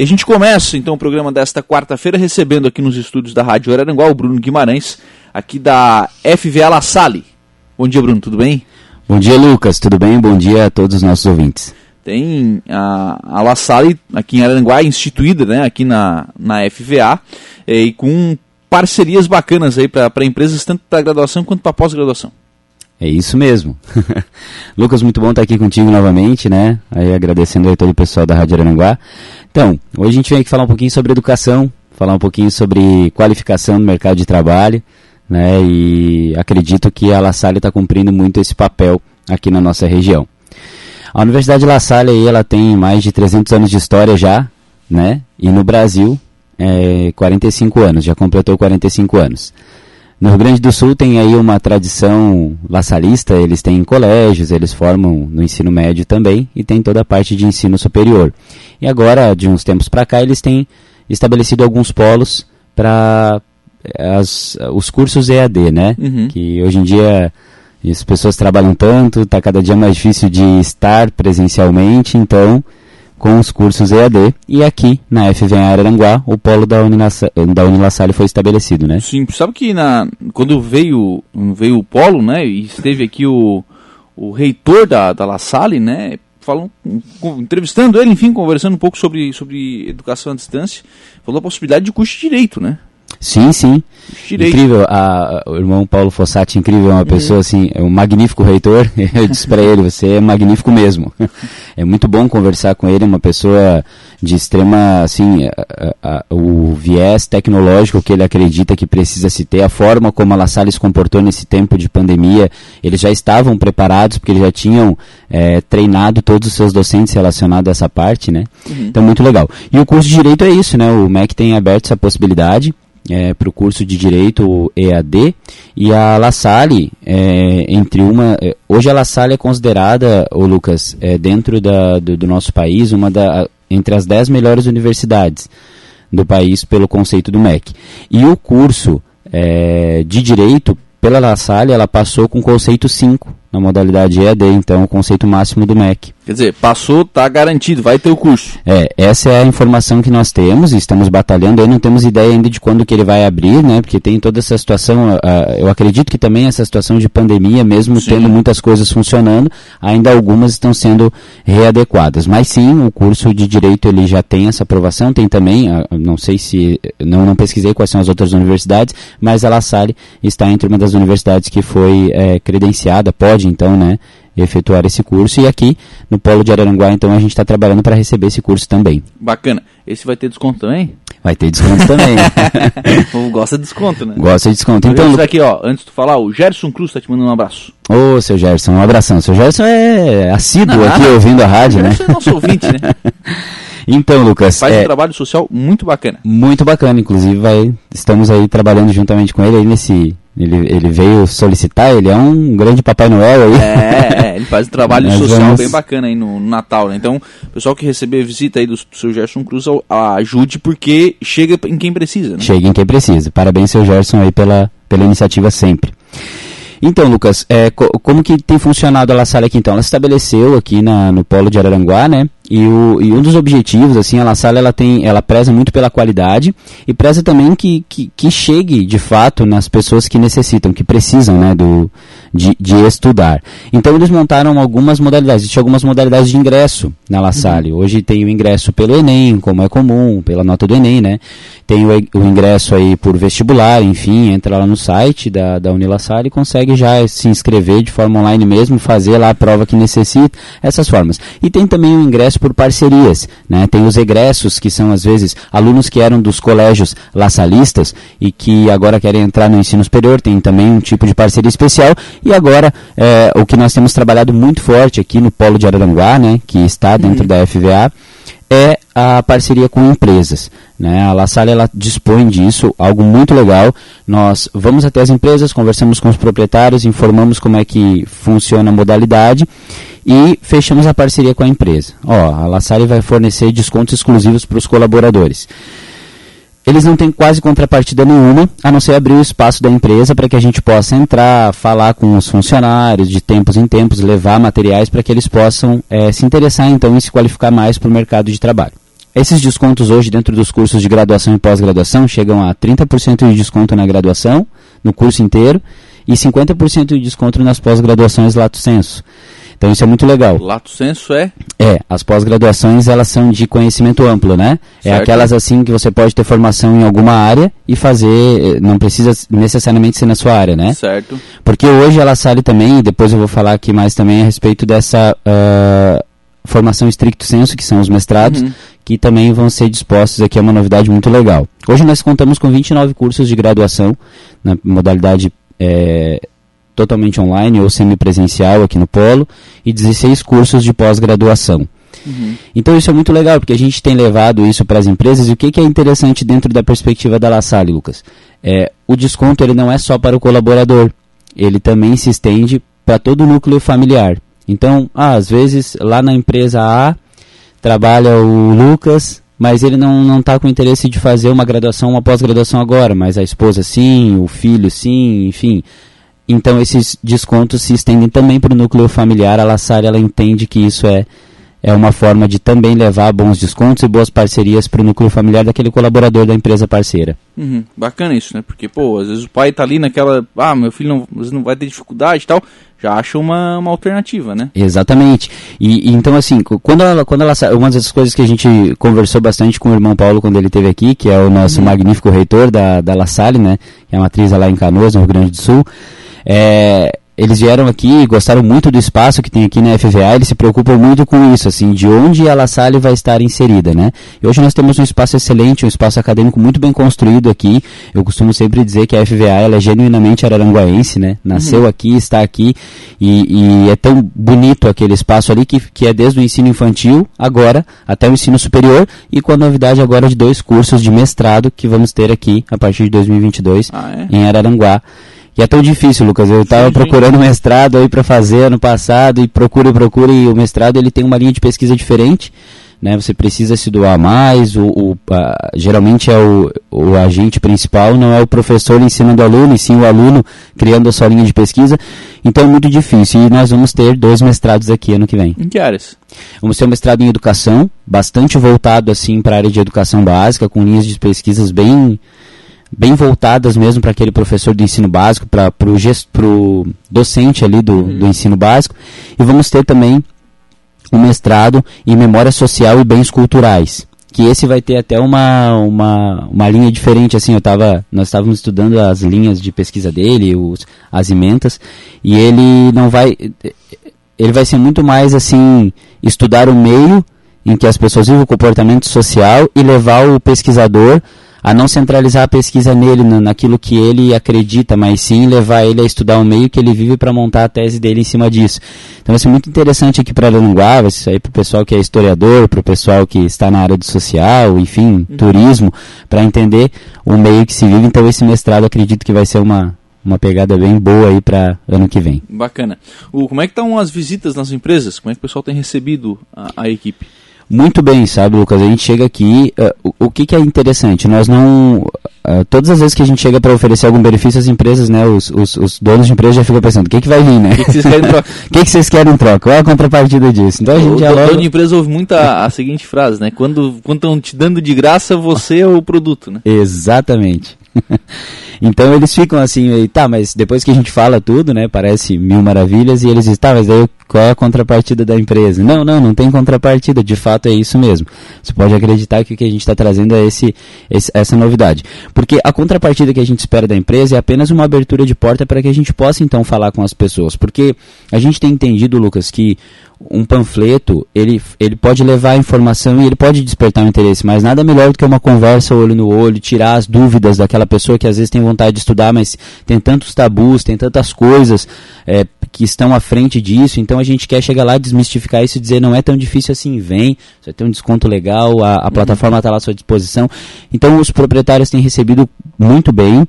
E a gente começa então o programa desta quarta-feira recebendo aqui nos estúdios da Rádio Araranguá o Bruno Guimarães, aqui da FVA La Salle. Bom dia, Bruno, tudo bem? Bom dia, Lucas, tudo bem? Bom dia a todos os nossos ouvintes. Tem a, a La Salle aqui em Araranguá, instituída né, aqui na, na FVA, e com parcerias bacanas aí para empresas, tanto para graduação quanto para pós-graduação. É isso mesmo. Lucas, muito bom estar aqui contigo novamente, né? Aí agradecendo aí todo o pessoal da Rádio Aranguá. Então, hoje a gente vem aqui falar um pouquinho sobre educação, falar um pouquinho sobre qualificação no mercado de trabalho, né? E acredito que a La Salle está cumprindo muito esse papel aqui na nossa região. A Universidade La Salle aí, ela tem mais de 300 anos de história já, né? E no Brasil, é, 45 anos, já completou 45 anos. No Rio Grande do Sul tem aí uma tradição laçalista, eles têm colégios, eles formam no ensino médio também e tem toda a parte de ensino superior. E agora, de uns tempos para cá, eles têm estabelecido alguns polos para os cursos EAD, né? Uhum. Que hoje em dia as pessoas trabalham tanto, está cada dia mais difícil de estar presencialmente, então com os cursos EAD e aqui na FVA Araranguá o polo da, Unilassa, da Unilassalle foi estabelecido, né? Sim, sabe que na, quando veio, veio o polo, né, e esteve aqui o, o reitor da, da La Salle, né, falou, entrevistando ele, enfim, conversando um pouco sobre, sobre educação à distância, falou a possibilidade de curso de direito, né? Sim, sim. Incrível. A, o irmão Paulo Fossati, incrível, é uma uhum. pessoa assim, é um magnífico reitor. Eu disse para ele, você é magnífico mesmo. É muito bom conversar com ele, uma pessoa de extrema, assim, a, o viés tecnológico que ele acredita que precisa se ter, a forma como a La Salle se comportou nesse tempo de pandemia, eles já estavam preparados, porque eles já tinham é, treinado todos os seus docentes relacionados a essa parte, né? Uhum. Então, muito legal. E o curso de Direito é isso, né? O MEC tem aberto essa possibilidade, é, para o curso de Direito EAD e a La Salle, é, entre uma... É, hoje a La Salle é considerada, o Lucas, é, dentro da, do, do, nosso país, uma da, entre as dez melhores universidades do país pelo conceito do MEC. E o curso é, de Direito, pela La Salle, ela passou com conceito 5, na modalidade EAD, então o conceito máximo do MEC. Quer dizer, passou, está garantido, vai ter o curso. É, essa é a informação que nós temos, estamos batalhando aí, não temos ideia ainda de quando que ele vai abrir, né? Porque tem toda essa situação, uh, eu acredito que também essa situação de pandemia, mesmo sim. tendo muitas coisas funcionando, ainda algumas estão sendo readequadas. Mas sim, o curso de Direito ele já tem essa aprovação, tem também, uh, não sei se, não, não pesquisei quais são as outras universidades, mas a La Salle está entre uma das universidades que foi é, credenciada, pode pode então, né, efetuar esse curso. E aqui no Polo de Araranguá, então, a gente está trabalhando para receber esse curso também. Bacana. Esse vai ter desconto também? Vai ter desconto também. o gosta de desconto, né? Gosta de desconto. Então, então aqui, ó, antes de tu falar, o Gerson Cruz está te mandando um abraço. Ô, seu Gerson, um abração. Seu Gerson é assíduo aqui ouvindo a rádio, né? Gerson é nosso ouvinte, né? Então, Lucas. Faz é, um trabalho social muito bacana. Muito bacana, inclusive vai, estamos aí trabalhando juntamente com ele aí nesse ele, ele veio solicitar, ele é um grande Papai Noel aí. É, é ele faz um trabalho social vamos... bem bacana aí no, no Natal, né? Então, o pessoal que receber visita aí do, do seu Gerson Cruz, ajude porque chega em quem precisa, né? Chega em quem precisa. Parabéns, seu Gerson, aí pela, pela iniciativa sempre. Então, Lucas, é, co como que tem funcionado a La Salle aqui então? Ela se estabeleceu aqui na, no polo de Araranguá, né? E, o, e um dos objetivos, assim, a La Salle, ela, tem, ela preza muito pela qualidade e preza também que, que, que chegue, de fato, nas pessoas que necessitam, que precisam, né, do, de, de estudar. Então, eles montaram algumas modalidades. Existem algumas modalidades de ingresso na La Salle. Uhum. Hoje tem o ingresso pelo Enem, como é comum, pela nota do Enem, né? Tem o, o ingresso aí por vestibular, enfim, entra lá no site da, da Unilassalle e consegue já se inscrever de forma online mesmo, fazer lá a prova que necessita, essas formas. E tem também o ingresso por parcerias. Né? Tem os egressos, que são às vezes alunos que eram dos colégios laçalistas e que agora querem entrar no ensino superior, tem também um tipo de parceria especial. E agora, é, o que nós temos trabalhado muito forte aqui no Polo de Araranguá, né, que está dentro uhum. da FVA, é a parceria com empresas. Né? A La Salle ela dispõe disso, algo muito legal. Nós vamos até as empresas, conversamos com os proprietários, informamos como é que funciona a modalidade e fechamos a parceria com a empresa. Ó, a La Salle vai fornecer descontos exclusivos para os colaboradores. Eles não têm quase contrapartida nenhuma, a não ser abrir o espaço da empresa para que a gente possa entrar, falar com os funcionários de tempos em tempos, levar materiais para que eles possam é, se interessar então em se qualificar mais para o mercado de trabalho. Esses descontos hoje dentro dos cursos de graduação e pós-graduação chegam a 30% de desconto na graduação, no curso inteiro, e 50% de desconto nas pós-graduações lato senso. Então isso é muito legal. Lato senso é? É, as pós-graduações elas são de conhecimento amplo, né? É certo. É aquelas assim que você pode ter formação em alguma área e fazer, não precisa necessariamente ser na sua área, né? Certo. Porque hoje ela sale também, e depois eu vou falar aqui mais também a respeito dessa uh, formação estricto senso, que são os mestrados, uhum. que também vão ser dispostos aqui, é uma novidade muito legal. Hoje nós contamos com 29 cursos de graduação na modalidade é, totalmente online ou semipresencial aqui no Polo e 16 cursos de pós-graduação. Uhum. Então isso é muito legal, porque a gente tem levado isso para as empresas e o que, que, é interessante dentro da perspectiva da La Salle, Lucas? É, o desconto ele não é só para o colaborador, ele também se estende para todo o núcleo familiar. Então, ah, às vezes lá na empresa A trabalha o Lucas, mas ele não está com interesse de fazer uma graduação, uma pós-graduação agora, mas a esposa sim, o filho sim, enfim. Então esses descontos se estendem também para o núcleo familiar. A La Salle, ela entende que isso é, é uma forma de também levar bons descontos e boas parcerias para o núcleo familiar daquele colaborador da empresa parceira. Uhum, bacana isso, né? Porque, pô, às vezes o pai está ali naquela, ah, meu filho não, não vai ter dificuldade e tal, já acha uma, uma alternativa, né? Exatamente. E, e, então, assim, quando ela, quando ela, uma das coisas que a gente conversou bastante com o irmão Paulo quando ele esteve aqui, que é o nosso uhum. magnífico reitor da, da La Salle, né? Que é a matriz lá em Canoas, no Rio Grande do Sul, é, eles vieram aqui, gostaram muito do espaço que tem aqui na FVA, eles se preocupam muito com isso, assim, de onde a La Salle vai estar inserida, né? E hoje nós temos um espaço excelente, um espaço acadêmico muito bem construído aqui. Eu costumo sempre dizer que a FVA ela é genuinamente araranguaense, né? Nasceu uhum. aqui, está aqui e, e, é tão bonito aquele espaço ali que, que é desde o ensino infantil, agora, até o ensino superior e com a novidade agora de dois cursos de mestrado que vamos ter aqui a partir de 2022 ah, é? em Araranguá. E é tão difícil, Lucas. Eu estava procurando mestrado aí para fazer ano passado e procura e procura e o mestrado ele tem uma linha de pesquisa diferente. Né, você precisa se doar mais, o, o a, geralmente é o, o agente principal, não é o professor ensinando o aluno, e sim o aluno criando a sua linha de pesquisa. Então é muito difícil. E nós vamos ter dois mestrados aqui ano que vem. Em que áreas? Vamos ter um mestrado em educação, bastante voltado assim para a área de educação básica, com linhas de pesquisas bem bem voltadas mesmo para aquele professor do ensino básico, para o docente ali do, uhum. do ensino básico. E vamos ter também um mestrado em Memória Social e Bens Culturais. Que esse vai ter até uma, uma, uma linha diferente, assim, eu tava, nós estávamos estudando as linhas de pesquisa dele, os, as ementas, e ele não vai, ele vai ser muito mais, assim, estudar o meio em que as pessoas vivem o comportamento social e levar o pesquisador a não centralizar a pesquisa nele, naquilo que ele acredita, mas sim levar ele a estudar o meio que ele vive para montar a tese dele em cima disso. Então vai ser muito interessante aqui para Aranguá, vai ser aí para o pessoal que é historiador, para o pessoal que está na área do social, enfim, uhum. turismo, para entender o meio que se vive. Então esse mestrado acredito que vai ser uma, uma pegada bem boa aí para ano que vem. Bacana. O, como é que estão as visitas nas empresas? Como é que o pessoal tem recebido a, a equipe? Muito bem, sabe, Lucas? A gente chega aqui, uh, o, o que, que, é interessante? Nós não. Uh, todas as vezes que a gente chega para oferecer algum benefício às empresas, né, os, os, os, donos de empresa já ficam pensando: o que, que vai vir, né? O que, que, vocês querem em troca? O que, que vocês querem em troca? Qual é a contrapartida disso? Então a gente o já logo... dono de empresa ouve muito a, a seguinte frase, né? Quando estão te dando de graça, você é o produto, né? Exatamente. então eles ficam assim, tá, mas depois que a gente fala tudo, né, parece mil maravilhas, e eles dizem, tá, mas daí qual é a contrapartida da empresa? Não, não, não tem contrapartida, de fato é isso mesmo. Você pode acreditar que o que a gente está trazendo é esse, esse, essa novidade. Porque a contrapartida que a gente espera da empresa é apenas uma abertura de porta para que a gente possa então falar com as pessoas. Porque a gente tem entendido, Lucas, que um panfleto, ele, ele pode levar informação e ele pode despertar o interesse, mas nada melhor do que uma conversa olho no olho, tirar as dúvidas daquela pessoa que às vezes tem vontade de estudar, mas tem tantos tabus, tem tantas coisas é, que estão à frente disso, então a gente quer chegar lá, desmistificar isso e dizer não é tão difícil assim, vem, você tem um desconto legal, a, a uhum. plataforma está lá à sua disposição. Então os proprietários têm recebido muito bem.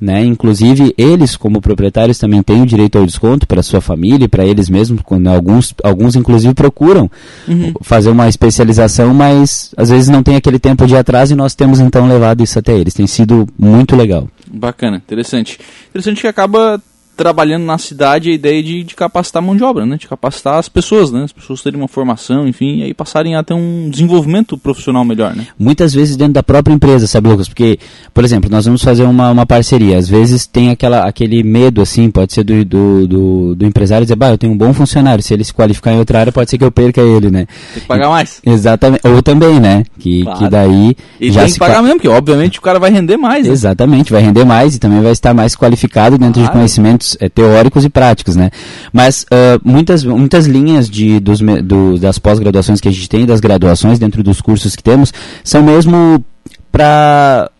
Né? Inclusive, eles, como proprietários, também têm o direito ao desconto para sua família, para eles mesmos, quando alguns, alguns inclusive procuram uhum. fazer uma especialização, mas às vezes não tem aquele tempo de atraso e nós temos então levado isso até eles. Tem sido muito legal. Bacana, interessante. Interessante que acaba trabalhando na cidade a ideia de, de capacitar a mão de obra, né? De capacitar as pessoas, né? As pessoas terem uma formação, enfim, e aí passarem a ter um desenvolvimento profissional melhor, né? Muitas vezes dentro da própria empresa, sabe, Lucas? Porque, por exemplo, nós vamos fazer uma, uma parceria. Às vezes tem aquela, aquele medo, assim, pode ser do, do, do, do empresário dizer, bah, eu tenho um bom funcionário, se ele se qualificar em outra área, pode ser que eu perca ele, né? Tem que pagar mais. Exatamente. Ou também, né? Que, Claro. que daí E já tem se que pagar mesmo, porque obviamente o cara vai render mais, né? Exatamente, vai render mais e também vai estar mais qualificado dentro de Claro. Eh, teóricos e práticos, né? Mas ah, muitas, muitas linhas de, dos, do- das pós-graduações que a gente tem, das graduações dentro dos cursos que temos, são mesmo para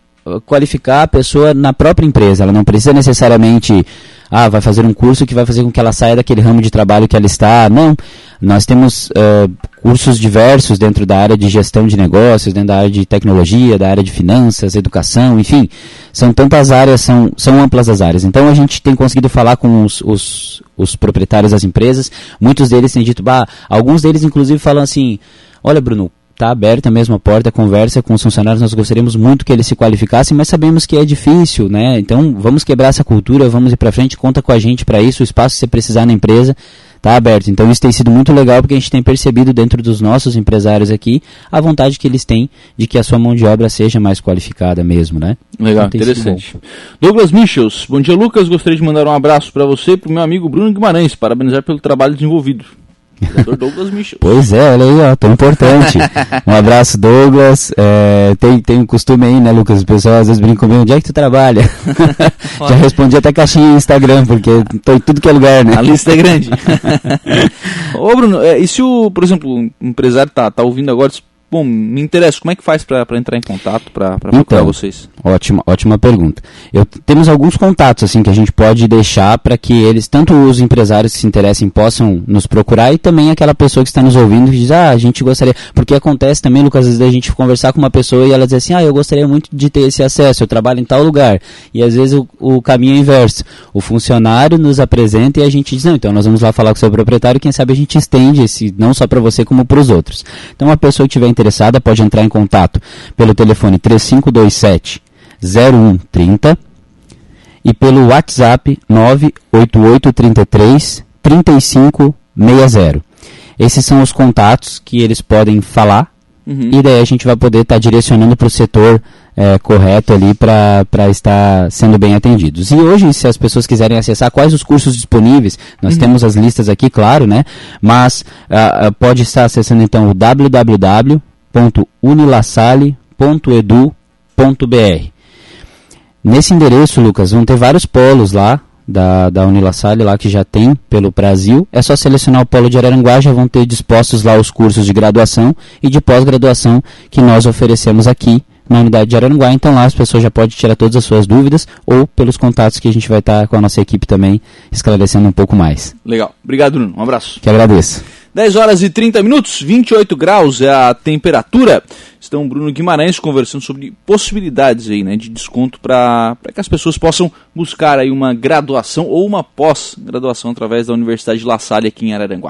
qualificar a pessoa na própria empresa. Ela não precisa necessariamente, ah, vai fazer um curso que vai fazer com que ela saia daquele ramo de trabalho que ela está. Não. Nós temos ah, cursos diversos dentro da área de gestão de negócios, dentro da área de tecnologia, da área de finanças, educação, enfim. São tantas áreas, são, são amplas as áreas. Então a gente tem conseguido falar com os, os, os proprietários das empresas. Muitos deles têm dito, bah, alguns deles inclusive falam assim, olha Bruno, está aberta mesmo a porta, conversa com os funcionários, nós gostaríamos muito que eles se qualificassem, mas sabemos que é difícil, né? Então, vamos quebrar essa cultura, vamos ir para frente, conta com a gente para isso, o espaço você precisar na empresa está aberto. Então, isso tem sido muito legal porque a gente tem percebido dentro dos nossos empresários aqui a vontade que eles têm de que a sua mão de obra seja mais qualificada mesmo, né? Legal, Então, tem sido interessante. Douglas Michels, bom dia Lucas, gostaria de mandar um abraço para você e para o meu amigo Bruno Guimarães, parabenizar pelo trabalho desenvolvido. Douglas Michels. Pois é, olha aí, ó, tão importante. um abraço, Douglas. É, tem, tem um costume aí, né, Lucas? O pessoal às vezes brinca comigo, onde é que tu trabalha? Já respondi até caixinha em Instagram, porque tô em tudo que é lugar, né? A lista é grande. Ô Bruno, é, e se o, por exemplo, um empresário tá, tá ouvindo agora, bom, me interessa, como é que faz para entrar em contato, para procurar Então, vocês? Ótima, ótima pergunta. Eu, temos alguns contatos assim que a gente pode deixar para que eles, tanto os empresários que se interessem, possam nos procurar e também aquela pessoa que está nos ouvindo que diz, ah, a gente gostaria. Porque acontece também, Lucas, às vezes a gente conversar com uma pessoa e ela diz assim, ah, eu gostaria muito de ter esse acesso, eu trabalho em tal lugar. E às vezes o, o caminho é inverso. O funcionário nos apresenta e a gente diz, não, então nós vamos lá falar com o seu proprietário, quem sabe a gente estende esse, não só para você como para os outros. Então a pessoa que estiver interessada pode entrar em contato pelo telefone 3527 0130 e pelo WhatsApp 98833 3560. Esses são os contatos que eles podem falar Uhum. e daí a gente vai poder estar direcionando para o setor eh, correto ali para estar sendo bem atendidos. E hoje, se as pessoas quiserem acessar quais os cursos disponíveis, nós temos as listas aqui, claro, né? Mas ah, pode estar acessando então o www.unilassale.edu.br. Nesse endereço, Lucas, vão ter vários polos lá da, da Unilassalle lá que já tem pelo Brasil. É só selecionar o polo de Araranguá, já vão ter dispostos lá os cursos de graduação e de pós-graduação que nós oferecemos aqui na unidade de Araranguá. Então lá as pessoas já podem tirar todas as suas dúvidas ou pelos contatos que a gente vai estar com a nossa equipe também esclarecendo um pouco mais. Legal. Obrigado, Bruno. Um abraço. Que agradeço. 10 horas e 30 minutos, 28 graus é a temperatura. Estão Bruno Guimarães conversando sobre possibilidades aí, né, de desconto para que as pessoas possam buscar aí uma graduação ou uma pós-graduação através da Universidade de La Salle aqui em Araranguá.